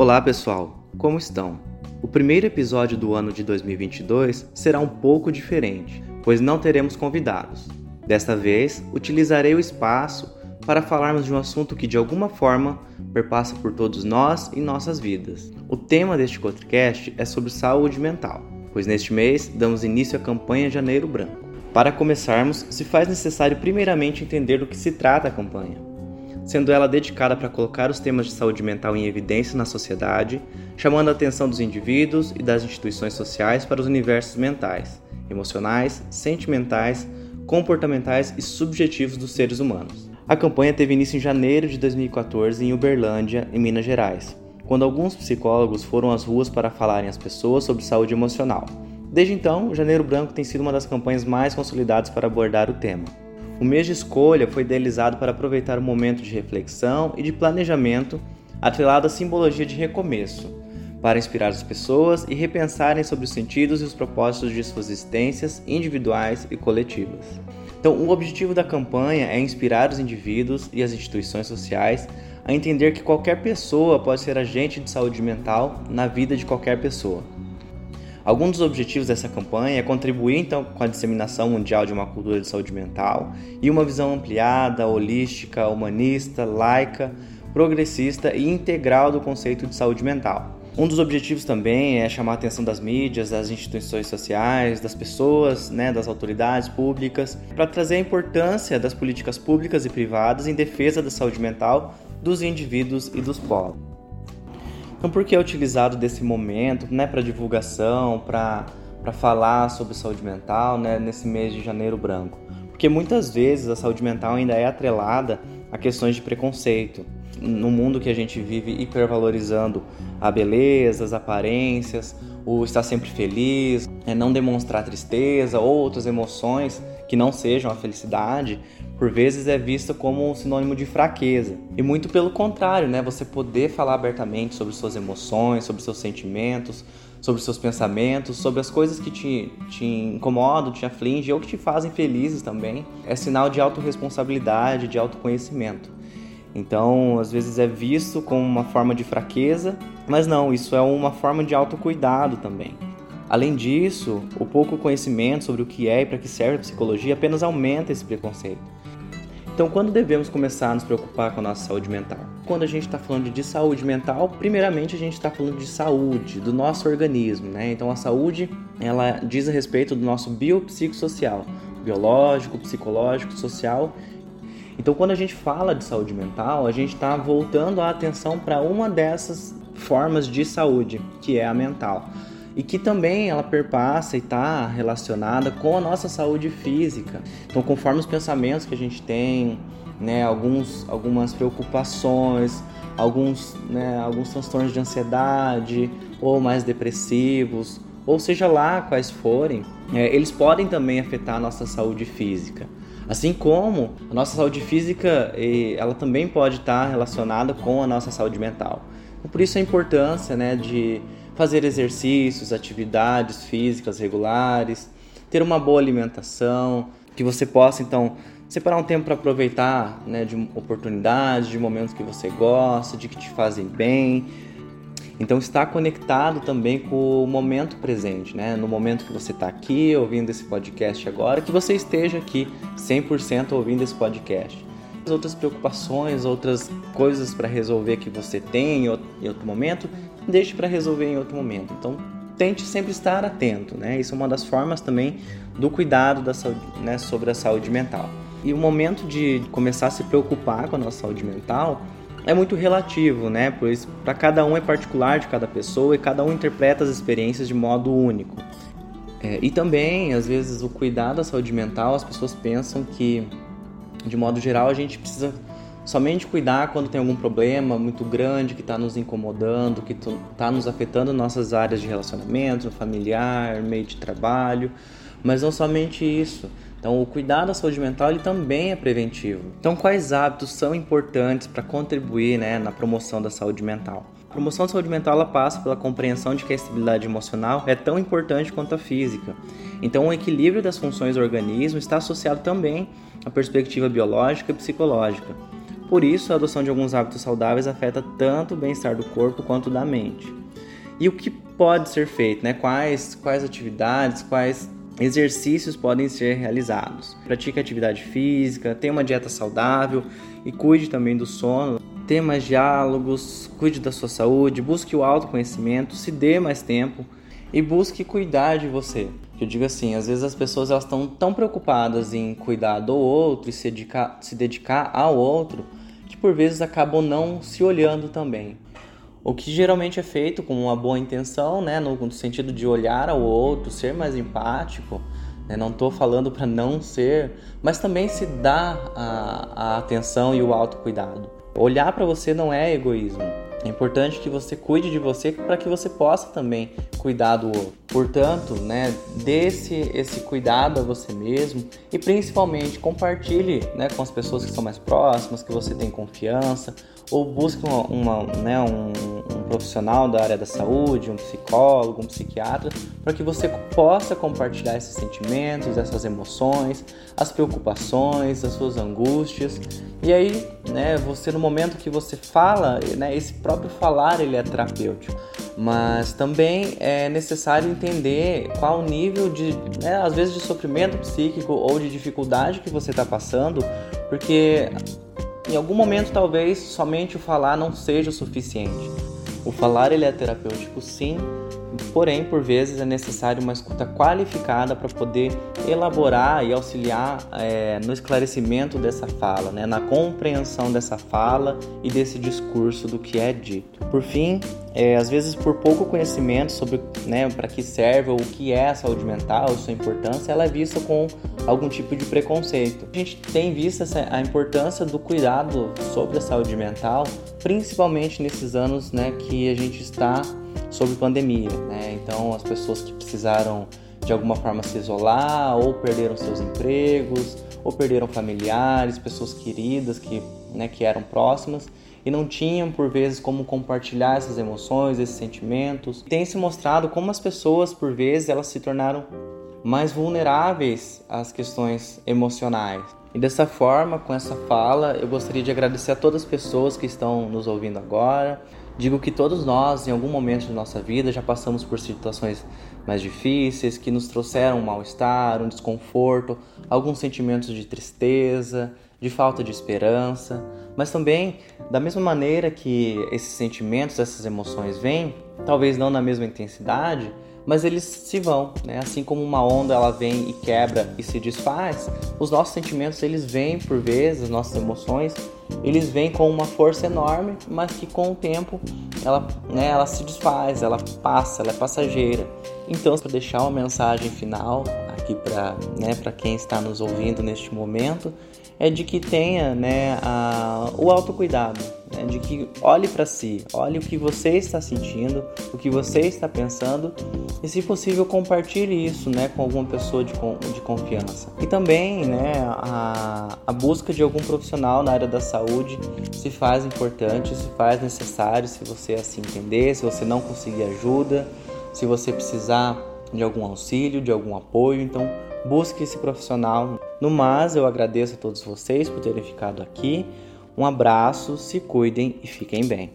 Olá pessoal, como estão? O primeiro episódio do ano de 2022 será um pouco diferente, pois não teremos convidados. Desta vez, utilizarei o espaço para falarmos de um assunto que de alguma forma perpassa por todos nós e nossas vidas. O tema deste podcast é sobre saúde mental, pois neste mês damos início à campanha Janeiro Branco. Para começarmos, se faz necessário primeiramente entender do que se trata a campanha sendo ela dedicada para colocar os temas de saúde mental em evidência na sociedade, chamando a atenção dos indivíduos e das instituições sociais para os universos mentais, emocionais, sentimentais, comportamentais e subjetivos dos seres humanos. A campanha teve início em janeiro de 2014 em Uberlândia, em Minas Gerais, quando alguns psicólogos foram às ruas para falarem às pessoas sobre saúde emocional. Desde então, Janeiro Branco tem sido uma das campanhas mais consolidadas para abordar o tema. O mês de escolha foi idealizado para aproveitar o momento de reflexão e de planejamento atrelado à simbologia de recomeço, para inspirar as pessoas e repensarem sobre os sentidos e os propósitos de suas existências individuais e coletivas. Então, o objetivo da campanha é inspirar os indivíduos e as instituições sociais a entender que qualquer pessoa pode ser agente de saúde mental na vida de qualquer pessoa. Alguns dos objetivos dessa campanha é contribuir então com a disseminação mundial de uma cultura de saúde mental e uma visão ampliada, holística, humanista, laica, progressista e integral do conceito de saúde mental. Um dos objetivos também é chamar a atenção das mídias, das instituições sociais, das pessoas, né, das autoridades públicas, para trazer a importância das políticas públicas e privadas em defesa da saúde mental dos indivíduos e dos povos. Então, por que é utilizado desse momento né, para divulgação, para falar sobre saúde mental né, nesse mês de janeiro branco? Porque muitas vezes a saúde mental ainda é atrelada a questões de preconceito. No mundo que a gente vive hipervalorizando a beleza, as aparências, o estar sempre feliz, é não demonstrar tristeza ou outras emoções que não sejam a felicidade, por vezes é vista como um sinônimo de fraqueza. E muito pelo contrário, né? Você poder falar abertamente sobre suas emoções, sobre seus sentimentos, sobre seus pensamentos, sobre as coisas que te, te incomodam, te afligem ou que te fazem felizes também, é sinal de autorresponsabilidade, de autoconhecimento. Então, às vezes é visto como uma forma de fraqueza, mas não, isso é uma forma de autocuidado também. Além disso, o pouco conhecimento sobre o que é e para que serve a psicologia apenas aumenta esse preconceito. Então, quando devemos começar a nos preocupar com a nossa saúde mental? Quando a gente está falando de saúde mental, primeiramente a gente está falando de saúde, do nosso organismo, né? Então, a saúde, ela diz a respeito do nosso biopsicossocial, biológico, psicológico, social. Então, quando a gente fala de saúde mental, a gente está voltando a atenção para uma dessas formas de saúde, que é a mental e que também ela perpassa e está relacionada com a nossa saúde física. Então, conforme os pensamentos que a gente tem, né, alguns, algumas preocupações, alguns, né, alguns transtornos de ansiedade ou mais depressivos, ou seja lá quais forem, é, eles podem também afetar a nossa saúde física. Assim como a nossa saúde física, ela também pode estar relacionada com a nossa saúde mental. Por isso a importância né, de fazer exercícios, atividades físicas regulares, ter uma boa alimentação, que você possa então separar um tempo para aproveitar né, de oportunidades, de momentos que você gosta, de que te fazem bem. Então estar conectado também com o momento presente, né? No momento que você está aqui ouvindo esse podcast agora, que você esteja aqui 100% ouvindo esse podcast outras preocupações, outras coisas para resolver que você tem em outro momento, deixe para resolver em outro momento. Então, tente sempre estar atento, né? Isso é uma das formas também do cuidado da saúde, né, sobre a saúde mental. E o momento de começar a se preocupar com a nossa saúde mental é muito relativo, né? Pois para cada um é particular de cada pessoa e cada um interpreta as experiências de modo único. É, e também, às vezes, o cuidado da saúde mental, as pessoas pensam que, de modo geral, a gente precisa somente cuidar quando tem algum problema muito grande que está nos incomodando, que está nos afetando nossas áreas de relacionamento, familiar, meio de trabalho, mas não somente isso. Então, o cuidado da saúde mental ele também é preventivo. Então, quais hábitos são importantes para contribuir né, na promoção da saúde mental? A promoção da saúde mental ela passa pela compreensão de que a estabilidade emocional é tão importante quanto a física. Então, o equilíbrio das funções do organismo está associado também à perspectiva biológica e psicológica. Por isso, a adoção de alguns hábitos saudáveis afeta tanto o bem-estar do corpo quanto da mente. E o que pode ser feito, né? Quais, quais atividades, quais exercícios podem ser realizados? Pratique atividade física, tenha uma dieta saudável e cuide também do sono. Tenha mais diálogos, cuide da sua saúde, busque o autoconhecimento, se dê mais tempo e busque cuidar de você. Eu digo assim, às vezes as pessoas elas estão tão preocupadas em cuidar do outro e se dedicar, se dedicar ao outro que por vezes acabam não se olhando também. O que geralmente é feito com uma boa intenção, né, no, no sentido de olhar ao outro, ser mais empático, né, não estou falando para não ser, mas também se dar a, a atenção e o autocuidado. Olhar para você não é egoísmo. É importante que você cuide de você para que você possa também cuidar do outro. Portanto, né, dê esse, esse cuidado a você mesmo e principalmente compartilhe né, com as pessoas que são mais próximas, que você tem confiança, ou busque uma, uma né, um, um, profissional da área da saúde, um psicólogo, um psiquiatra, para que você possa compartilhar esses sentimentos, essas emoções, as preocupações, as suas angústias. E aí, né, você no momento que você fala, né, esse próprio falar ele é terapêutico mas também é necessário entender qual o nível de, né, às vezes, de sofrimento psíquico ou de dificuldade que você está passando, porque em algum momento talvez somente o falar não seja o suficiente. O falar ele é terapêutico sim, porém por vezes é necessário uma escuta qualificada para poder elaborar e auxiliar é, no esclarecimento dessa fala, né, na compreensão dessa fala e desse discurso do que é dito. Por fim, é, às vezes por pouco conhecimento sobre né, para que serve ou o que é a saúde mental, sua importância, ela é vista com algum tipo de preconceito. A gente tem visto essa, a importância do cuidado sobre a saúde mental, principalmente nesses anos né, que a gente está sob pandemia. Né? Então, as pessoas que precisaram de alguma forma se isolar, ou perderam seus empregos, ou perderam familiares, pessoas queridas que, né, que eram próximas e não tinham por vezes como compartilhar essas emoções, esses sentimentos. Tem se mostrado como as pessoas por vezes elas se tornaram mais vulneráveis às questões emocionais. E dessa forma, com essa fala, eu gostaria de agradecer a todas as pessoas que estão nos ouvindo agora. Digo que todos nós, em algum momento de nossa vida, já passamos por situações mais difíceis que nos trouxeram um mal-estar, um desconforto, alguns sentimentos de tristeza, de falta de esperança, mas também da mesma maneira que esses sentimentos, essas emoções vêm, talvez não na mesma intensidade, mas eles se vão, né? Assim como uma onda ela vem e quebra e se desfaz, os nossos sentimentos eles vêm por vezes, as nossas emoções, eles vêm com uma força enorme, mas que com o tempo ela, né, ela se desfaz, ela passa, ela é passageira. Então, para deixar uma mensagem final aqui para né, para quem está nos ouvindo neste momento, é de que tenha né, a, o autocuidado, né, de que olhe para si, olhe o que você está sentindo, o que você está pensando e, se possível, compartilhe isso né, com alguma pessoa de, de confiança. E também né, a, a busca de algum profissional na área da saúde se faz importante, se faz necessário, se você assim entender, se você não conseguir ajuda, se você precisar de algum auxílio, de algum apoio, então busque esse profissional. No mais, eu agradeço a todos vocês por terem ficado aqui. Um abraço, se cuidem e fiquem bem.